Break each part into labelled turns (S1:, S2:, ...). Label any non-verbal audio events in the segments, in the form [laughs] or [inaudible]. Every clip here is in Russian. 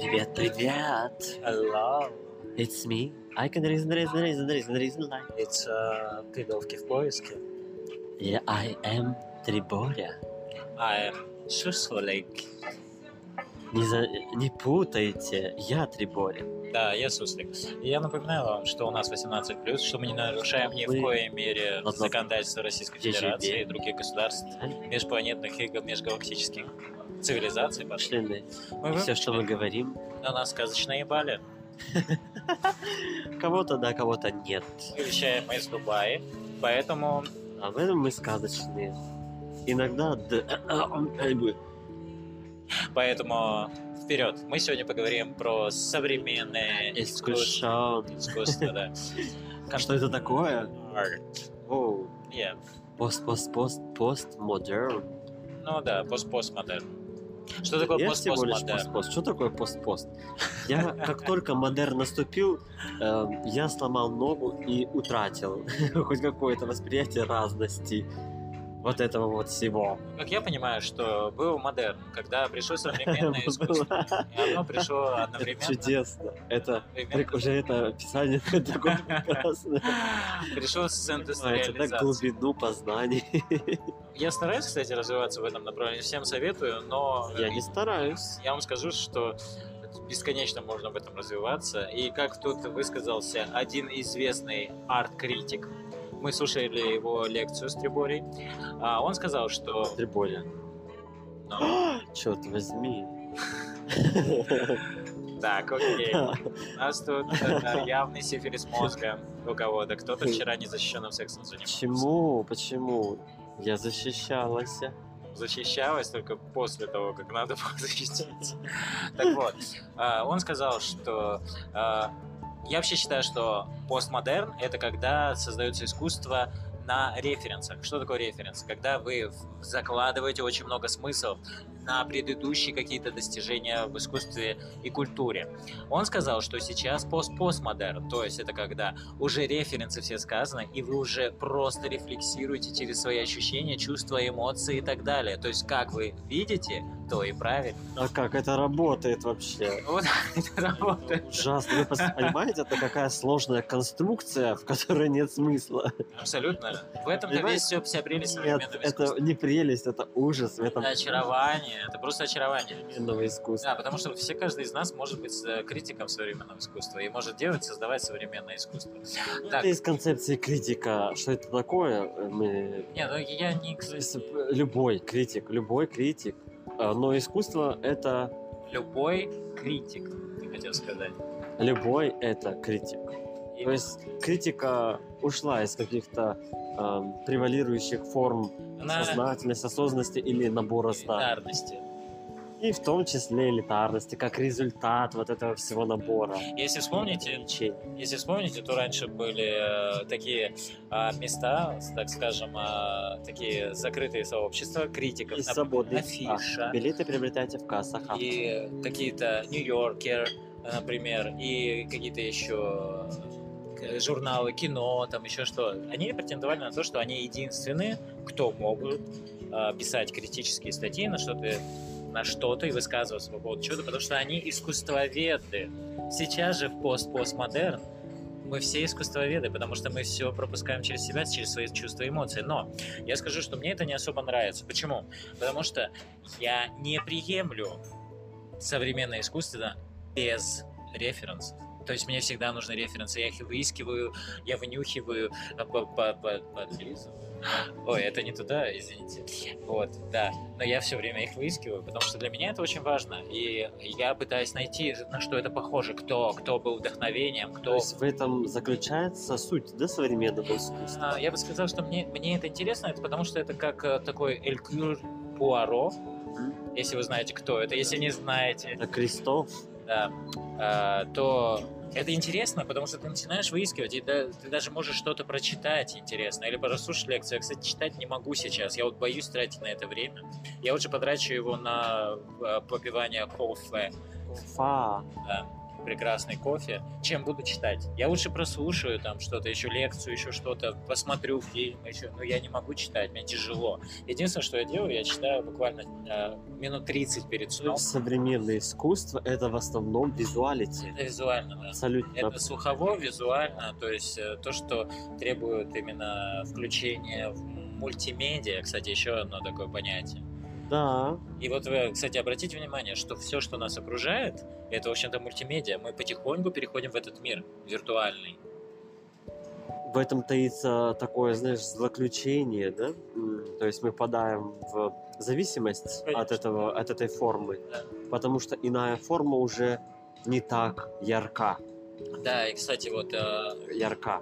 S1: Привет, привет!
S2: Hello,
S1: It's me. I can reason, reason, reason, reason, reason like.
S2: it's uh, Пидовки в поиске.
S1: Yeah, I am Триборя.
S2: I am Суслик.
S1: Не, за... не путайте, я Триборя.
S2: Да, я Суслик. И я напоминаю вам, что у нас 18+, что мы не нарушаем ни в коей мере законодательство Российской. Федерации и других государств, межпланетных и межгалактических цивилизаций. пошли. Мы
S1: И все, что мы говорим,
S2: но нас сказочно ебали. [laughs]
S1: кого-то да, кого-то нет.
S2: Мы вещаем из Дубая, поэтому
S1: А в этом мы сказочные. Иногда [clears throat]
S2: Поэтому вперед. Мы сегодня поговорим про современное искусство. Искусство, да. [laughs]
S1: А что это такое?
S2: Art.
S1: О,
S2: Yeah.
S1: пост, пост, пост, пост, модерн.
S2: Ну да, пост-постмодерн. Что такое
S1: Я всего лишь пост-пост. Что такое пост-пост? Я, как только модерн наступил, э, я сломал ногу и утратил [laughs] хоть какое-то восприятие разности вот этого вот всего.
S2: Как я понимаю, что был модерн, когда пришло современное [laughs] искусство. И оно пришло [laughs]
S1: Это
S2: одновременно.
S1: чудесно. Это уже это описание [laughs] такое прекрасное.
S2: Пришло с индустриализацией.
S1: глубину познаний.
S2: Я стараюсь, кстати, развиваться в этом направлении. Всем советую, но
S1: Я не стараюсь.
S2: я вам скажу, что бесконечно можно в этом развиваться. И как тут высказался один известный арт-критик, мы слушали его лекцию с Триборей, а, он сказал, что...
S1: Триболя.
S2: ну, [gasps]
S1: Черт возьми. [laughs]
S2: так, окей. [laughs] У нас тут э, явный сифилис мозга у кого-то. Кто-то вчера незащищенным сексом занимался.
S1: Почему? Почему? Я защищалась.
S2: Защищалась только после того, как надо было [laughs] защититься. Так вот, а, он сказал, что а, я вообще считаю, что постмодерн — это когда создается искусство на референсах. Что такое референс? Когда вы закладываете очень много смыслов на предыдущие какие-то достижения в искусстве и культуре. Он сказал, что сейчас пост-постмодерн, то есть это когда уже референсы все сказаны, и вы уже просто рефлексируете через свои ощущения, чувства, эмоции и так далее. То есть как вы видите, то и правильно.
S1: А как это работает вообще?
S2: Вот [laughs] это работает.
S1: Ужасно. Вы понимаете, это какая сложная конструкция, в которой нет смысла.
S2: Абсолютно. В этом-то весь все, вся прелесть
S1: Нет,
S2: современного
S1: это не прелесть, это ужас
S2: Это очарование, это просто очарование.
S1: современного искусства.
S2: Да, потому что все, каждый из нас может быть э, критиком современного искусства и может делать, создавать современное искусство.
S1: Ну,
S2: Так,
S1: Это из концепции критика. Что это такое? Мы...
S2: не, ну я не...
S1: Любой критик, любой критик. А, Но искусство — это...
S2: Любой критик, ты хотел сказать.
S1: Любой — это критик. То есть критика ушла из каких-то эм, превалирующих форм
S2: Она
S1: сознательности, осознанности или набора знаний. И в том числе элитарности, как результат вот этого всего набора.
S2: Если вспомните. Если вспомните, то раньше были э, такие а, места, так скажем, а, такие закрытые сообщества критиков.
S1: И
S2: Нап-
S1: свободный
S2: Афиша.
S1: Билеты приобретайте в кассах. авто.
S2: И какие-то Нью-Йоркер, например, и какие-то еще э, журналы кино, там еще что. Они претендовали на то, что они единственные, кто могут э, писать критические статьи на что-то на что-то и высказываться по поводу чего-то, потому что они искусствоведы. Сейчас же в пост-постмодерн мы все искусствоведы, потому что мы все пропускаем через себя, через свои чувства и эмоции. Но я скажу, что мне это не особо нравится. Почему? Потому что я не приемлю современное искусство без референсов. То есть мне всегда нужны референсы, я их выискиваю, я вынюхиваю, а, по- по- по- подлизываю. Ой, это не туда, извините. Вот, да. Но я все время их выискиваю, потому что для меня это очень важно. И я пытаюсь найти, на что это похоже, кто, кто был вдохновением,
S1: То
S2: кто...
S1: есть в этом заключается суть да, современного искусства.
S2: А, Я бы сказал, что мне, мне это интересно, это потому что это как э, такой Элькюр Пуаро, если вы знаете, кто это. Если не знаете,
S1: Это Крестов.
S2: да, а, то это интересно, потому что ты начинаешь выискивать, и да- ты даже можешь что-то прочитать интересно, или послушать лекцию. Я, кстати, читать не могу сейчас, я вот боюсь тратить на это время. Я лучше потрачу его на а, попивание кофе.
S1: Фа.
S2: Да. Прекрасный кофе, чем буду читать. Я лучше прослушаю там что-то, еще лекцию, еще что-то, посмотрю фильм, еще, но я не могу читать, мне тяжело. Единственное, что я делаю, я читаю буквально э, минут 30 перед сном.
S1: Современное искусство — это в основном визуалити.
S2: Это визуально, да.
S1: Абсолютно.
S2: Это слухово, визуально, то есть э, то, что требует именно включения в мультимедиа, кстати, еще одно такое понятие.
S1: Да.
S2: И вот вы, кстати, обратите внимание, что все, что нас окружает, это, в общем-то, мультимедиа. Мы потихоньку переходим в этот мир виртуальный.
S1: В этом таится такое, знаешь, злоключение, да? То есть мы попадаем в зависимость от,
S2: Конечно.
S1: этого, от этой формы,
S2: Да.
S1: потому что иная форма уже не так ярка.
S2: Да, и, кстати, вот... Э,
S1: Ярка.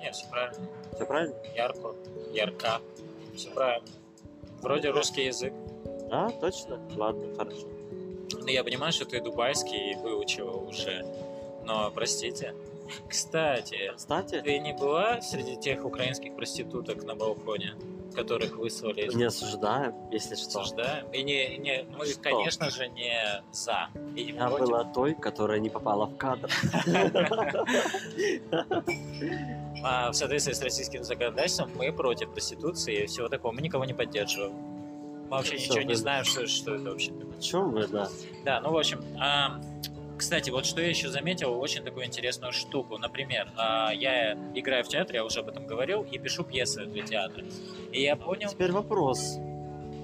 S2: не, все правильно.
S1: Все правильно?
S2: Ярко, ярка. Все правильно. Вроде русский язык.
S1: Да, точно? Ладно, хорошо.
S2: Ну, я понимаю, что ты дубайский выучил уже. Но, простите. Кстати,
S1: Кстати,
S2: ты не была среди тех украинских проституток на балконе, которых выслали из
S1: не осуждаем, если что.
S2: осуждаем? И не, не, мы,
S1: Что?
S2: конечно же, не за. И не
S1: Я
S2: против.
S1: была той, которая не попала в кадр.
S2: А в соответствии с российским законодательством мы против проституции и всего такого. Мы никого не поддерживаем. Мы вообще
S1: Всё,
S2: ничего не
S1: вы-
S2: знаю, что, что это вообще такое.
S1: Чем вы, да?
S2: Да, ну, в общем, а, кстати, вот что я еще заметил, очень такую интересную штуку. Например, а, я играю в театре, я уже об этом говорил, и пишу пьесы для театра. И я понял...
S1: Теперь вопрос,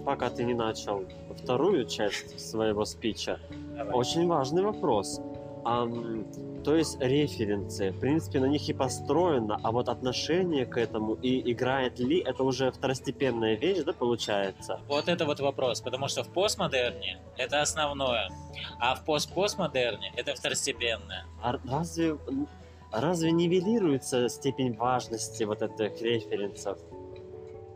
S1: пока ты не начал вторую часть своего спича.
S2: Давай.
S1: Очень важный вопрос. Ам, то есть референсы, в принципе, на них и построено, а вот отношение к этому и играет ли, это уже второстепенная вещь, да, получается?
S2: Вот это вот вопрос, потому что в постмодерне это основное, а в постпостмодерне это второстепенное.
S1: А разве, разве нивелируется степень важности вот этих референсов,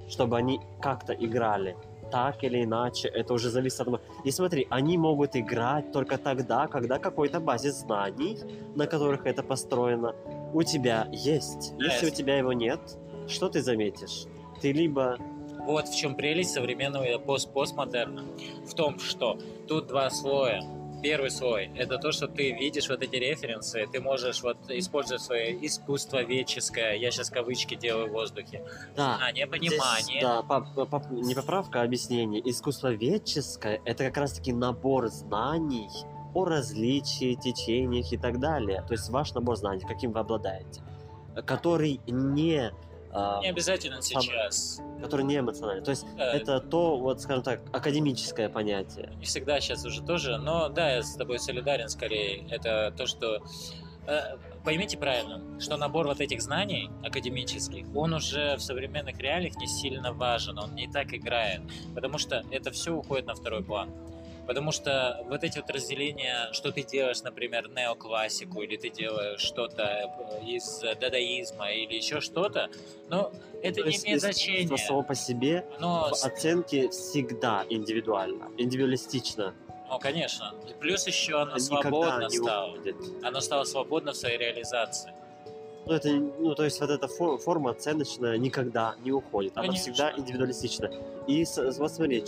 S1: чтобы они как-то играли? Так или иначе, это уже зависит от... И смотри, они могут играть только тогда, когда какой-то базис знаний, на которых это построено, у тебя есть. Если у тебя его нет, что ты заметишь? Ты либо...
S2: Вот в чем прелесть современного пост постмодерна. В том, что тут два слоя. Первый слой – это то, что ты видишь вот эти референсы, ты можешь вот использовать свое искусство веческое, я сейчас кавычки делаю в воздухе,
S1: Да,
S2: знание,
S1: Здесь,
S2: понимание.
S1: да, поп- поп- не поправка, а объяснение. Искусствоведческое — это как раз-таки набор знаний о различии, течениях и так далее. То есть ваш набор знаний, каким вы обладаете, который не,
S2: Не обязательно
S1: сам-
S2: сейчас.
S1: который не эмоциональный. То есть
S2: Да,
S1: это то, вот, скажем так, академическое понятие.
S2: не всегда сейчас уже тоже, но да, я с тобой солидарен скорее. Это то, что... э, Поймите правильно, что набор вот этих знаний академических, он уже в современных реалиях не сильно важен, он не так играет, потому что это все уходит на второй план. Потому что вот эти вот разделения, что ты делаешь, например, неоклассику, или ты делаешь что-то э, из дадаизма, или еще что-то, но это
S1: То
S2: не имеет значения.
S1: само по себе
S2: Но
S1: в оценке всегда индивидуально, индивидуалистично.
S2: Ну, конечно. Плюс еще оно
S1: Никогда
S2: свободно стало.
S1: уходит.
S2: Оно стало свободно в своей реализации.
S1: Ну, это, ну, то есть вот эта фо- форма оценочная никогда не уходит. Она
S2: Конечно.
S1: всегда индивидуалистична. И вот смотри,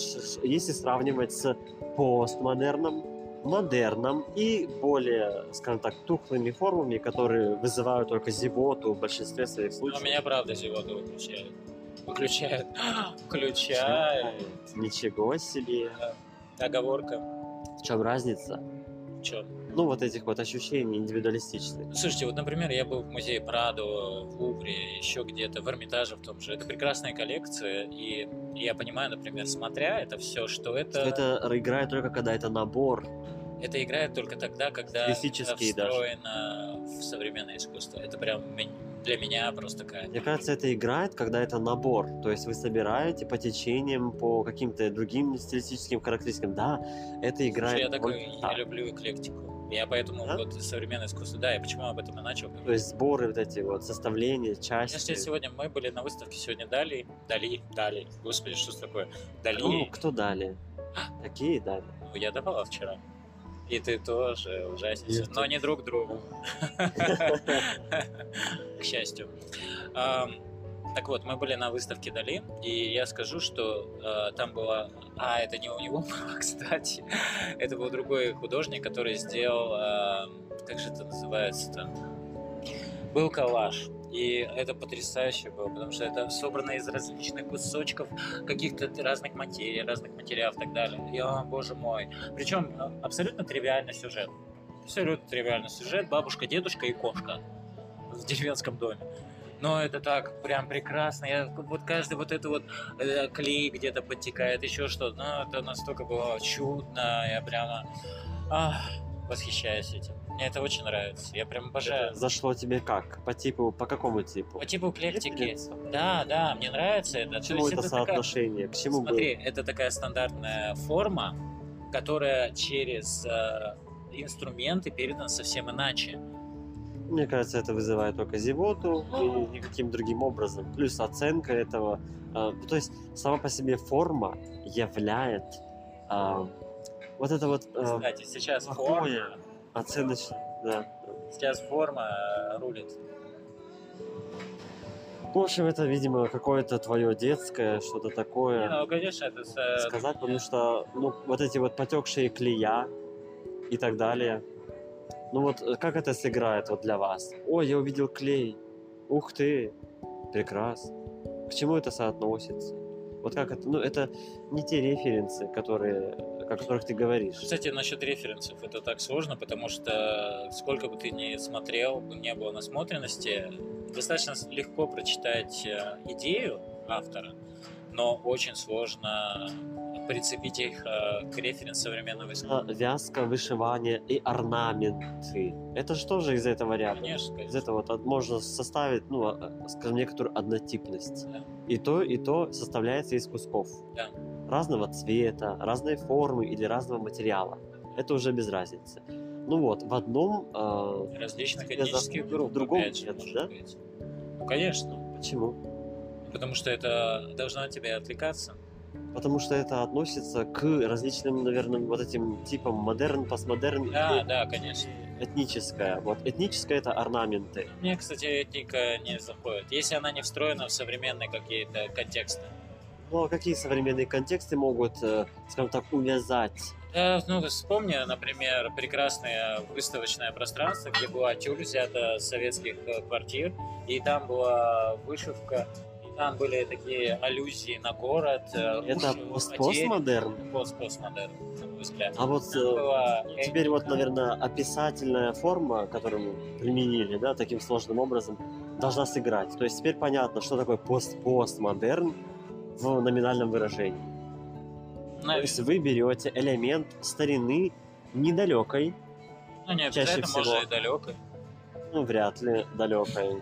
S1: если сравнивать с постмодерном, модерном и более, скажем так, тухлыми формами, которые вызывают только зевоту в большинстве своих
S2: Но
S1: случаев.
S2: меня правда зевота выключает. Выключает. [gasps] Включает.
S1: Ничего себе.
S2: Оговорка.
S1: В чем разница?
S2: Чё?
S1: Ну, вот этих вот ощущений индивидуалистичных.
S2: Слушайте, вот, например, я был в музее Прадо, в Лувре, еще где-то, в Эрмитаже в том же. Это прекрасная коллекция, и я понимаю, например, смотря это все, что это, это...
S1: это играет только когда это набор.
S2: играет только тогда, когда это
S1: Стилистические даже.
S2: встроено в современное искусство. Это прям для меня просто такая...
S1: Мне кажется, это играет, когда это набор. То есть вы собираете по течениям, по каким-то другим стилистическим характеристикам. Да, это играет.
S2: Я такой,
S1: роль-
S2: я
S1: да.
S2: люблю эклектику. Я поэтому
S1: Да?
S2: вот современное искусство, да, я почему об этом и начал говорить.
S1: То есть сборы вот эти вот, составления,
S2: Если
S1: части.
S2: сегодня мы были на выставке, сегодня Дали, Дали, Дали, господи, что это такое? Дали,
S1: Ну, кто дали? Какие дали?
S2: ну, я давала вчера. И ты тоже ужаснее,
S1: И
S2: но не друг другу. [laughs] К счастью. Так вот, мы были на выставке Дали, и я скажу, что э, там было... А, это не у него было, [laughs] кстати. Это был другой художник, который сделал... Э, как же это называется-то? Был коллаж. И это потрясающе было, потому что это собрано из различных кусочков каких-то разных материй, разных материалов и так далее. И, о, боже мой. Причем э, абсолютно тривиальный сюжет. Абсолютно тривиальный сюжет. Бабушка, дедушка и кошка в деревенском доме. Но это так прям прекрасно. Я, вот каждый вот это вот э, клей где-то подтекает, еще что-то. Ну, это настолько было чудно. Я прямо ах, восхищаюсь этим. Мне это очень нравится. Я прям обожаю.
S1: Это зашло тебе как? По типу, по какому типу?
S2: По типу эклектики. Да, да, мне нравится это.
S1: К чему это
S2: такая-
S1: соотношение? К чему
S2: Смотри, это такая стандартная форма, которая через э, инструменты передана совсем иначе.
S1: Мне кажется, это вызывает только зевоту и никаким другим образом. Плюс оценка этого. а, то есть сама по себе форма являет а, вот это вот а,
S2: Кстати, сейчас форма,
S1: оценочное. Да.
S2: сейчас форма э, рулит.
S1: В общем, это, видимо, какое-то твое детское, что-то
S2: Не,
S1: такое.
S2: ну, конечно, это с, э,
S1: сказать, потому что ну, вот эти вот потекшие клея и так далее. Ну вот э, как это сыграет вот для вас? Ой, я увидел клей. Ух ты, прекрасно. К чему это соотносится? Вот как это? Ну это не те референсы, которые, о которых ты говоришь.
S2: Кстати, насчет референсов это так сложно, потому что сколько бы ты ни смотрел, не было насмотренности, достаточно легко прочитать э, идею автора, но очень сложно прицепить их э, к референсу современного искусства.
S1: А, Вязка, вышивание и орнаменты. Это же тоже из этого ряда.
S2: Конечно,
S1: Из
S2: конечно.
S1: этого вот можно составить, ну, а, скажем, некоторую однотипность.
S2: Да.
S1: И то, и то составляется из кусков.
S2: Да.
S1: Разного цвета, разной формы или разного материала. Это уже без разницы. Ну вот, в одном... а,
S2: Различных этнических групп,
S1: в другом
S2: опять же,
S1: нет, да?
S2: быть. Ну, конечно.
S1: Почему?
S2: Потому что это должно тебя отвлекаться.
S1: Потому что это относится к различным, наверное, вот этим типам модерн, постмодерн
S2: Да,
S1: и
S2: да, конечно.
S1: этническое. Вот этническое это орнаменты.
S2: Мне, кстати, этника не заходит. Если она не встроена в современные какие-то контексты.
S1: Ну а какие современные контексты могут, э, скажем так, увязать?
S2: Да, ну, вспомни, например, прекрасное выставочное пространство, где была тюль взята с советских э, квартир, и там была вышивка, там были такие аллюзии на город. э,
S1: Это постмодерн?
S2: Пост- Постмодерн, на мой взгляд.
S1: А вот э,
S2: была
S1: Теперь вот, наверное, описательная форма, которую мы применили, да, таким сложным образом, должна сыграть. То есть теперь понятно, что такое пост-постмодерн в номинальном выражении. То
S2: Навер-
S1: есть вы берете элемент старины недалекой,
S2: Ну, не
S1: чаще всего.
S2: может, и далекой.
S1: ну, вряд ли далекой.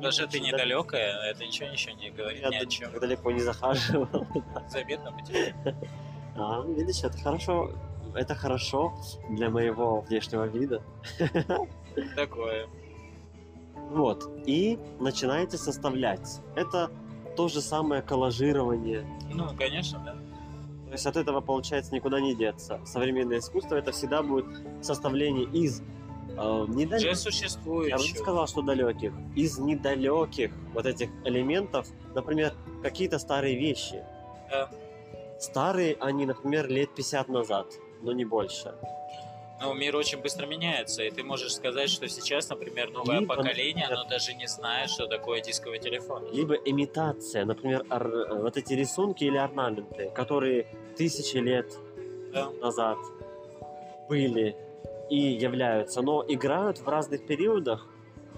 S2: Даже ты
S1: очень
S2: недалекая, это ничего ничего не говорит
S1: Я
S2: ни о чем.
S1: далеко не захаживал.
S2: Заметно по тебе. [laughs]
S1: А, видишь, это хорошо. Это хорошо для моего внешнего вида. [laughs]
S2: Такое.
S1: Вот. И начинаете составлять. Это то же самое коллажирование.
S2: Ну, конечно, да.
S1: То есть от этого, получается, никуда не деться. Современное искусство это всегда будет составление из э,
S2: Уже
S1: недалеких. Я бы не сказал, что далеких. Из недалеких вот этих элементов, например, какие-то старые вещи.
S2: Да.
S1: Старые они, например, лет 50 назад, но не больше.
S2: Но мир очень быстро меняется, и ты можешь сказать, что сейчас, например, новое
S1: Либо,
S2: поколение,
S1: например-
S2: оно даже не знает, что такое дисковый телефон.
S1: Либо имитация, например, ор- вот эти рисунки или орнаменты, которые тысячи лет
S2: Да.
S1: назад были и являются, но играют в разных периодах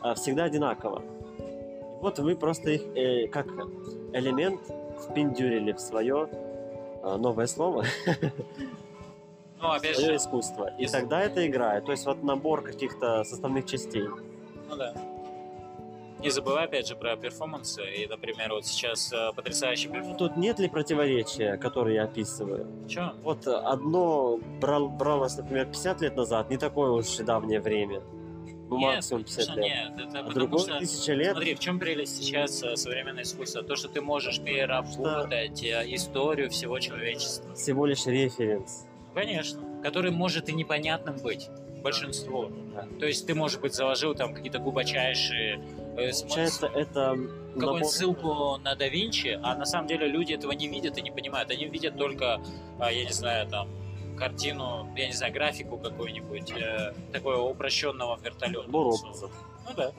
S1: а, всегда одинаково. И вот вы просто их э, как элемент впендюрили в свое а, новое слово, [laughs]
S2: Ну, опять
S1: свое
S2: же,
S1: искусство. И тогда это играет. То есть вот набор каких-то составных частей.
S2: ну да. Не забывай, опять же, про перформансы. И, например, вот сейчас э, потрясающий перформанс.
S1: Тут нет ли противоречия, которые я описываю?
S2: Чё?
S1: Вот э, одно брал, бралось, например, 50 лет назад, не такое уж и давнее время. Ну,
S2: Нет,
S1: максимум 50
S2: конечно,
S1: лет.
S2: нет. Это
S1: А
S2: потому
S1: другое
S2: что...
S1: тысяча лет.
S2: Смотри, в чем прелесть сейчас э, современного искусства? То, что ты можешь переработать э, историю всего человечества.
S1: всего лишь референс.
S2: Конечно. Который может и непонятным быть большинству.
S1: Да.
S2: То есть ты, может быть, заложил там какие-то глубочайшие э,
S1: Получается, это
S2: какую-нибудь
S1: набор-
S2: ссылку на да Винчи, а на самом деле люди этого не видят и не понимают. Они видят только, а, я не знаю, там, картину, я не знаю, графику какую-нибудь, э, такого упрощенного вертолета.
S1: образов.
S2: Ну да.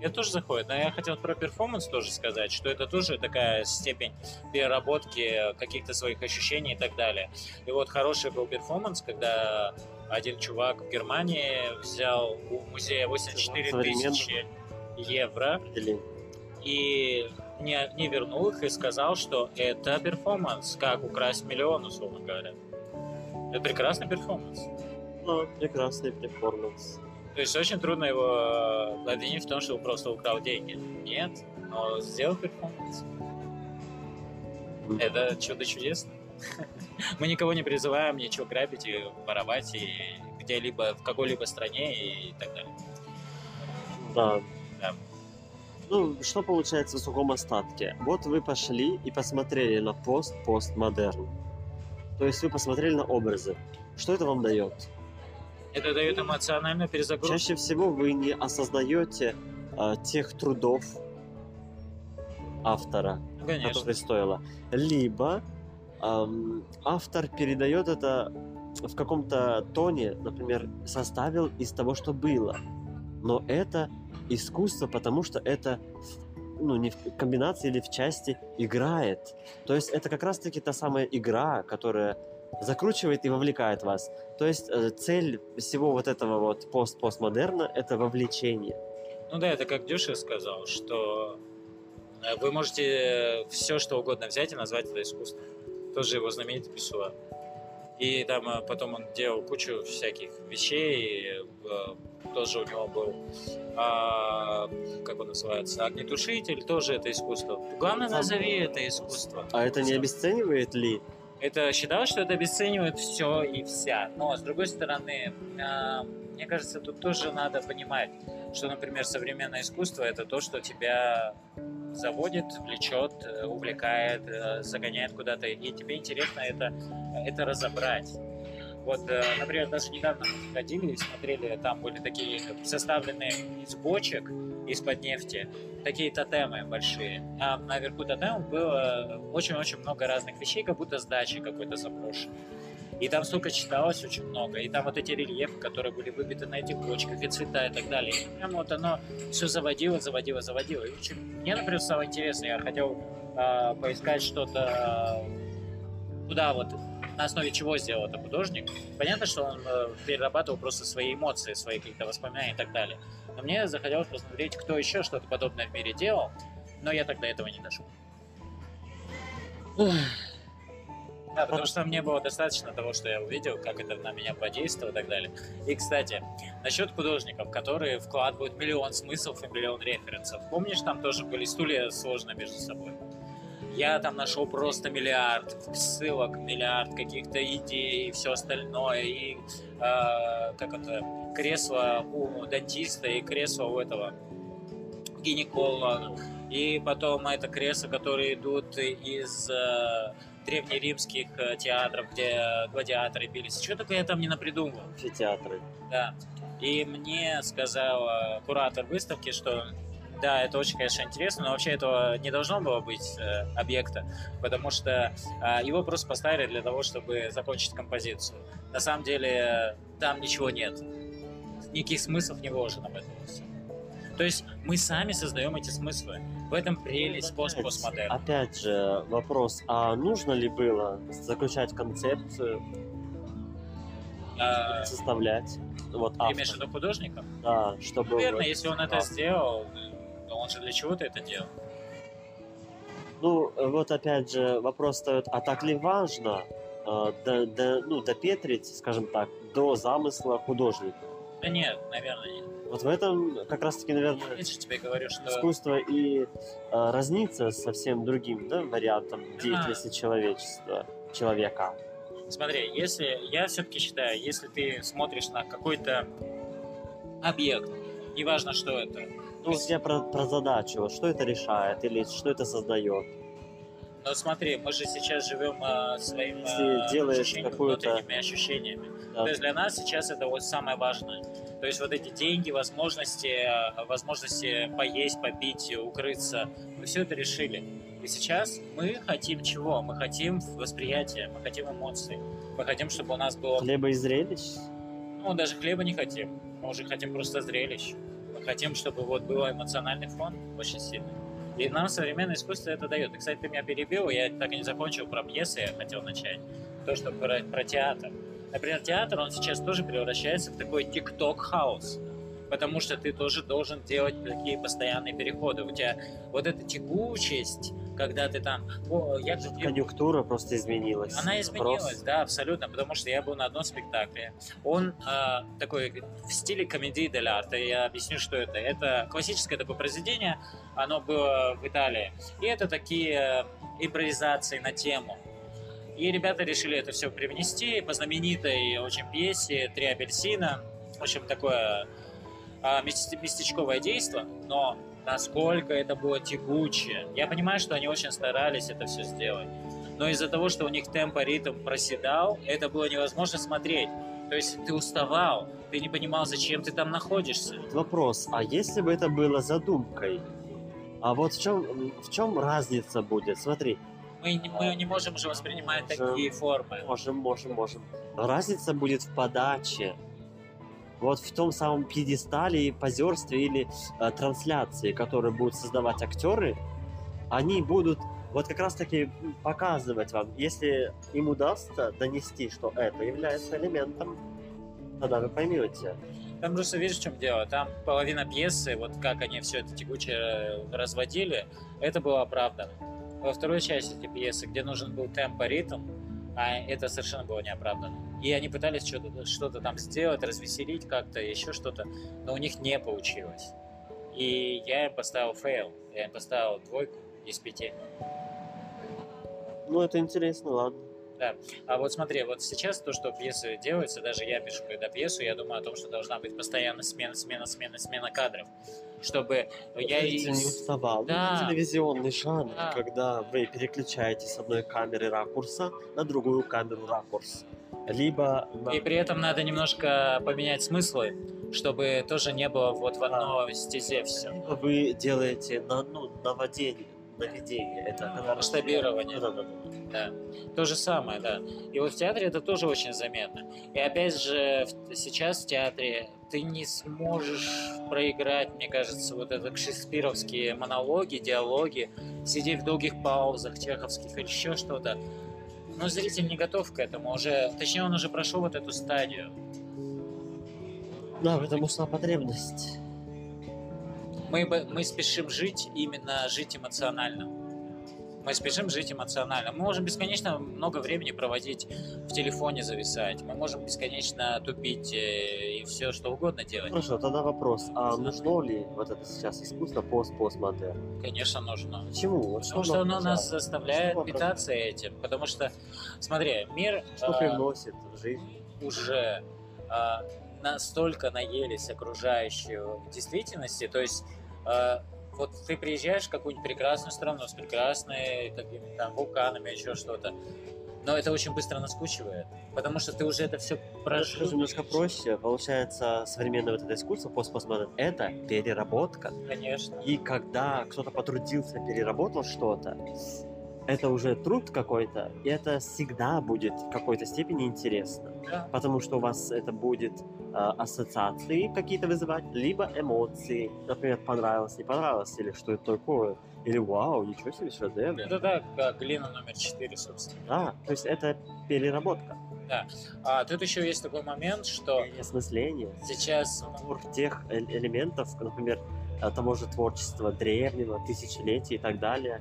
S2: Это тоже заходит. Но я хотел про перформанс тоже сказать, что это тоже такая степень переработки каких-то своих ощущений и так далее. И вот хороший был перформанс, когда один чувак в Германии взял у музея 84
S1: Современно.
S2: тысячи евро и не, не вернул их и сказал, что это перформанс, как украсть миллион, условно говоря. Это прекрасный перформанс.
S1: ну, прекрасный перформанс.
S2: То есть очень трудно его э, обвинить в том, что он просто украл деньги. Нет, но сделал перформанс. Это чудо чудесно. [laughs] Мы никого не призываем ничего грабить и воровать и где-либо, в какой-либо стране и так далее.
S1: Да.
S2: Да.
S1: Ну, что получается в сухом остатке? Вот вы пошли и посмотрели на пост-постмодерн. То есть вы посмотрели на образы. Что это вам дает?
S2: Это дает эмоциональную перезагрузку.
S1: Чаще всего вы не осознаете а, тех трудов автора,
S2: Ну, конечно.
S1: которые стоило. Либо ам, автор передает это в каком-то тоне, например, составил из того, что было. Но это искусство, потому что это ну, не в комбинации или в части играет. То есть это как раз-таки та самая игра, которая закручивает и вовлекает вас. То есть э, цель всего вот этого вот пост-постмодерна — это вовлечение.
S2: Ну да, это как Дюша сказал, что э, вы можете все, что угодно взять и назвать это искусством. Тоже его знаменитый Писсуа. И там э, потом он делал кучу всяких вещей. Тоже у него был, а, как он называется, огнетушитель, тоже это искусство. Главное, назови это искусство.
S1: А это не обесценивает ли?
S2: Это считалось, что это обесценивает все и вся. Но с другой стороны, а, мне кажется, тут тоже надо понимать, что, например, современное искусство это то, что тебя заводит, влечет, э, увлекает, э, загоняет куда-то, и тебе интересно это, это разобрать. Вот, э, например, даже недавно мы ходили и смотрели, там были такие составленные из бочек из-под нефти, такие тотемы большие. А наверху тотемов было очень-очень много разных вещей, как будто с дачи какой-то заброшенной. И там столько читалось очень много. И там вот эти рельефы, которые были выбиты на этих бочках, и цвета и так далее. И прям вот оно все заводило, заводило, заводило. И очень... Мне, например, стало интересно. Я хотел а, поискать что-то, куда вот на основе чего сделал это художник. Понятно, что он э, перерабатывал просто свои эмоции, свои какие-то воспоминания и так далее. Но мне захотелось посмотреть, кто еще что-то подобное в мире делал, но я тогда этого не дошел. Да, потому что мне было достаточно того, что я увидел, как это на меня подействовало и так далее. И, кстати, насчет художников, которые вкладывают миллион смыслов и миллион референсов. Помнишь, там тоже были стулья сложно между собой? Я там нашел просто миллиард ссылок, миллиард каких-то идей и все остальное. И э, как это, кресло у дантиста и кресло у этого гинеколога. И потом это кресла, которые идут из э, древнеримских э, театров, где гладиаторы бились. Что такое я там не напридумывал?
S1: Амфитеатры.
S2: Да. И мне сказал куратор выставки, что да, это очень, конечно, интересно, но вообще этого не должно было быть э, объекта, потому что э, его просто поставили для того, чтобы закончить композицию. На самом деле э, там ничего нет. Никаких смыслов не вложено в это всё. То есть мы сами создаем эти смыслы. В этом прелесть пост постмодерна.
S1: Опять же, вопрос, а нужно ли было заключать концепцию,
S2: А,
S1: составлять? Вот
S2: ты имеешь в
S1: автор,
S2: виду художников?
S1: да, чтобы...
S2: Наверное, если он это сделал, то он же для чего-то это делал.
S1: Ну, вот опять же, вопрос встает, а так ли важно э, до- до- ну, допетрить, скажем так, до замысла художника?
S2: Да нет, наверное, нет.
S1: Вот в этом как раз-таки, наверное,
S2: Я же тебе говорю, что
S1: искусство и э, разнится со всем другим да, вариантом деятельности человечества, человека.
S2: Смотри, если я все-таки считаю, если ты смотришь на какой-то объект, неважно, что это,
S1: Ну, вот я про, про задачу, вот что это решает или что это создает.
S2: но смотри, мы же сейчас живем э, своим
S1: Если
S2: э,
S1: делаешь
S2: внутренними ощущениями.
S1: Да.
S2: То есть для нас сейчас это вот самое важное. То есть вот эти деньги, возможности, э, возможности поесть, попить, укрыться, мы все это решили. И сейчас мы хотим чего? Мы хотим восприятия, мы хотим эмоций, мы хотим, чтобы у нас было...
S1: Хлеба и зрелищ?
S2: Ну, даже хлеба не хотим, мы уже хотим просто зрелищ. Хотим, чтобы вот был эмоциональный фон очень сильный. И нам современное искусство это дает. И, кстати, ты меня перебил, я так и не закончил про пьесы, я хотел начать. То, что про, про театр. Например, театр, он сейчас тоже превращается в такой тикток-хаус. Потому что ты тоже должен делать такие постоянные переходы. У тебя вот эта текучесть, когда ты там... О, я же
S1: Конъюнктура просто изменилась.
S2: Она изменилась, Вопрос. да, абсолютно, потому что я был на одном спектакле. Он э, такой в стиле комедии дель арта. Я объясню, что это. Это классическое такое произведение, оно было в Италии. И это такие импровизации на тему. И ребята решили это все привнести по знаменитой очень пьесе «Три апельсина». В общем, такое а, местечковое действие, но насколько это было тягуче. Я понимаю, что они очень старались это все сделать. Но из-за того, что у них темпо, ритм проседал, это было невозможно смотреть. То есть ты уставал, ты не понимал, зачем ты там находишься.
S1: Вопрос, а если бы это было задумкой? А вот в чем, в чем разница будет? Смотри.
S2: Мы, не, мы не можем уже воспринимать можем, такие формы.
S1: Можем, можем, можем. Разница будет в подаче вот в том самом пьедестале, позерстве или э, трансляции, которые будут создавать актеры, они будут вот как раз таки показывать вам, если им удастся донести, что это является элементом, тогда вы поймете.
S2: Там просто видишь, в чем дело. Там половина пьесы, вот как они все это тягучее разводили, это было оправдано. Во второй части этой пьесы, где нужен был темп и ритм, а это совершенно было неоправданно. И они пытались что-то что там сделать, развеселить как-то, еще что-то, но у них не получилось. И я им поставил фейл, я им поставил двойку из пяти.
S1: Ну, это интересно, ладно.
S2: Да. А вот смотри, вот сейчас то, что пьесы делаются, даже я пишу когда пьесу, я думаю о том, что должна быть постоянно смена, смена, смена, смена кадров чтобы я
S1: и... не уставал. Да. Ну, телевизионный жанр, да. когда вы переключаете с одной камеры ракурса на другую камеру ракурс. Либо...
S2: И при этом надо немножко поменять смыслы, чтобы тоже не было вот в одной да. стезе все.
S1: Либо вы делаете на, ну, наводение, наведение. Это
S2: масштабирование. Да, да, да. Да. То же самое, да. И вот в театре это тоже очень заметно. И опять же, сейчас в театре ты не сможешь проиграть, мне кажется, вот это шекспировские монологи, диалоги, сидеть в долгих паузах, чеховских или еще что-то. Но зритель не готов к этому уже. Точнее, он уже прошел вот эту стадию.
S1: Да, этом ушла потребность.
S2: Мы, мы спешим жить, именно жить эмоционально. Мы спешим жить эмоционально. Мы можем бесконечно много времени проводить в телефоне, зависать. Мы можем бесконечно тупить э, и все что угодно делать.
S1: Хорошо, тогда вопрос. А нужно ли вот это сейчас искусство пост-постмодерн?
S2: Конечно, нужно.
S1: Почему?
S2: Потому что оно нас заставляет питаться этим. Потому что, смотри, мир...
S1: Что а, привносит в жизнь?
S2: Уже а, настолько наелись окружающей действительности, то есть а, вот ты приезжаешь в какую-нибудь прекрасную страну с прекрасными какими-то там вулканами, еще что-то, но это очень быстро наскучивает, потому что ты уже это все прожил.
S1: Это немножко проще. Получается, современное вот это искусство, постмодерн, это переработка.
S2: Конечно.
S1: И когда кто-то потрудился, переработал что-то, это уже труд какой-то, и это всегда будет в какой-то степени интересно.
S2: Да.
S1: Потому что у вас это будет Э, ассоциации какие-то вызывать, либо эмоции. Например, понравилось, не понравилось, или что это такое, или вау, ничего себе, шедевр.
S2: Это да, глина номер 4, собственно.
S1: Да, то есть это переработка.
S2: Да. А тут еще есть такой момент, что...
S1: Переосмысление.
S2: Сейчас...
S1: Набор тех элементов, например, того же творчества древнего, тысячелетий и так далее,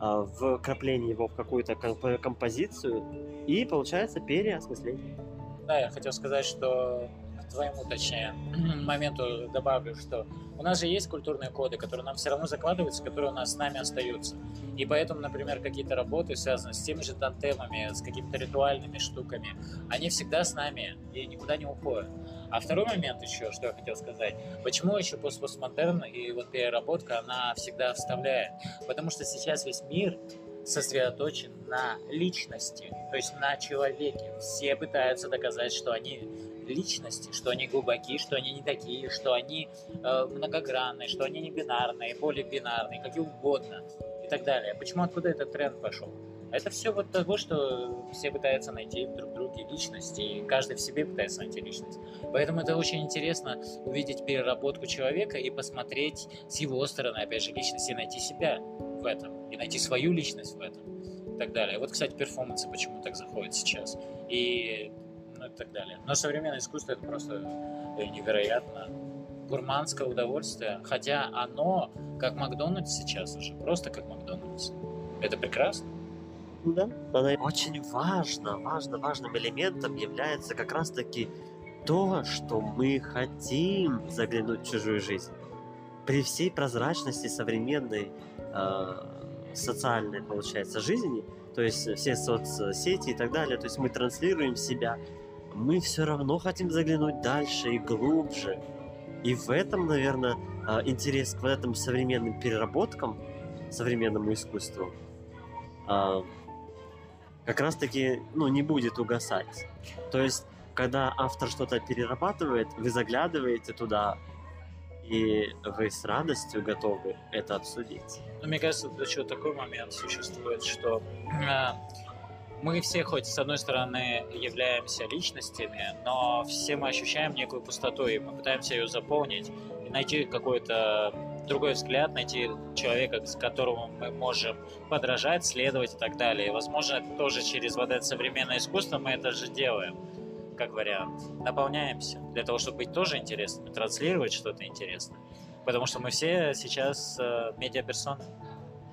S1: э, вкрапление его в какую-то композицию, и получается переосмысление.
S2: Да, я хотел сказать, что твоему, точнее, [clears throat] моменту добавлю, что у нас же есть культурные коды, которые нам все равно закладываются, которые у нас с нами остаются. И поэтому, например, какие-то работы связаны с теми же тантемами, с какими-то ритуальными штуками, они всегда с нами и никуда не уходят. А второй момент еще, что я хотел сказать, почему еще постмодерн и вот переработка, она всегда вставляет? Потому что сейчас весь мир сосредоточен на личности, то есть на человеке. Все пытаются доказать, что они личности, что они глубокие, что они не такие, что они э, многогранные, что они не бинарные, полибинарные, какие угодно и так далее. Почему откуда этот тренд пошел? Это все вот того, что все пытаются найти друг друге личность, и каждый в себе пытается найти личность. Поэтому это очень интересно увидеть переработку человека и посмотреть с его стороны, опять же, личности, найти себя в этом, и найти свою личность в этом, и так далее. Вот, кстати, перформансы почему так заходят сейчас, и, ну, и так далее. Но современное искусство это просто э, невероятно гурманское удовольствие, хотя оно, как Макдональдс сейчас уже, просто как Макдональдс. Это прекрасно.
S1: Да, она очень важно, важно, важным элементом является как раз-таки то, что мы хотим заглянуть в чужую жизнь. При всей прозрачности современной э, социальной, получается, жизни, то есть все соцсети и так далее, то есть мы транслируем себя, мы все равно хотим заглянуть дальше и глубже. И в этом, наверное, э, интерес к вот этим современным переработкам, современному искусству, э, как раз-таки ну, не будет угасать. То есть, когда автор что-то перерабатывает, вы заглядываете туда, и вы с радостью готовы это обсудить.
S2: Ну, мне кажется, еще такой момент существует, что э, мы все хоть с одной стороны являемся личностями, но все мы ощущаем некую пустоту, и мы пытаемся ее заполнить и найти какой-то другой взгляд, найти человека, с которому мы можем подражать, следовать и так далее. И, возможно, тоже через вот это современное искусство мы это же делаем, как вариант. Наполняемся для того, чтобы быть тоже интересным, транслировать что-то интересное. Потому что мы все сейчас э, медиаперсоны.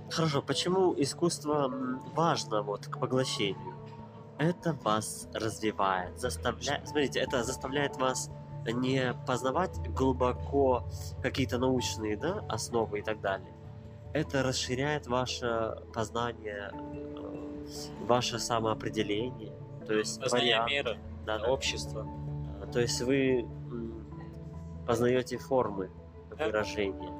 S1: Хорошо, почему искусство важно вот к поглощению? Это вас развивает, заставляет... Смотрите, это заставляет вас не познавать глубоко какие-то научные да, основы и так далее. Это расширяет ваше познание, э, ваше самоопределение, то есть
S2: познание вариант, мира,
S1: да,
S2: да. общества.
S1: То есть вы познаете формы выражения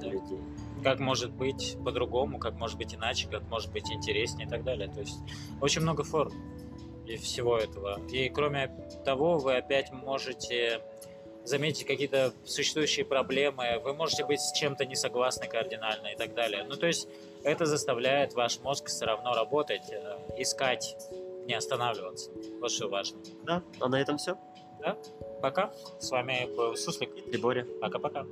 S1: да. людей.
S2: Как может быть по-другому, как может быть иначе, как может быть интереснее и так далее. То есть очень много форм и всего этого. И кроме того, вы опять можете заметить какие-то существующие проблемы, вы можете быть с чем-то не согласны кардинально и так далее. Ну, то есть это заставляет ваш мозг все равно работать, э, искать, не останавливаться. Вот что важно.
S1: Да, а на этом все.
S2: Да, пока. С вами был Суслик.
S1: И Боря.
S2: Пока-пока.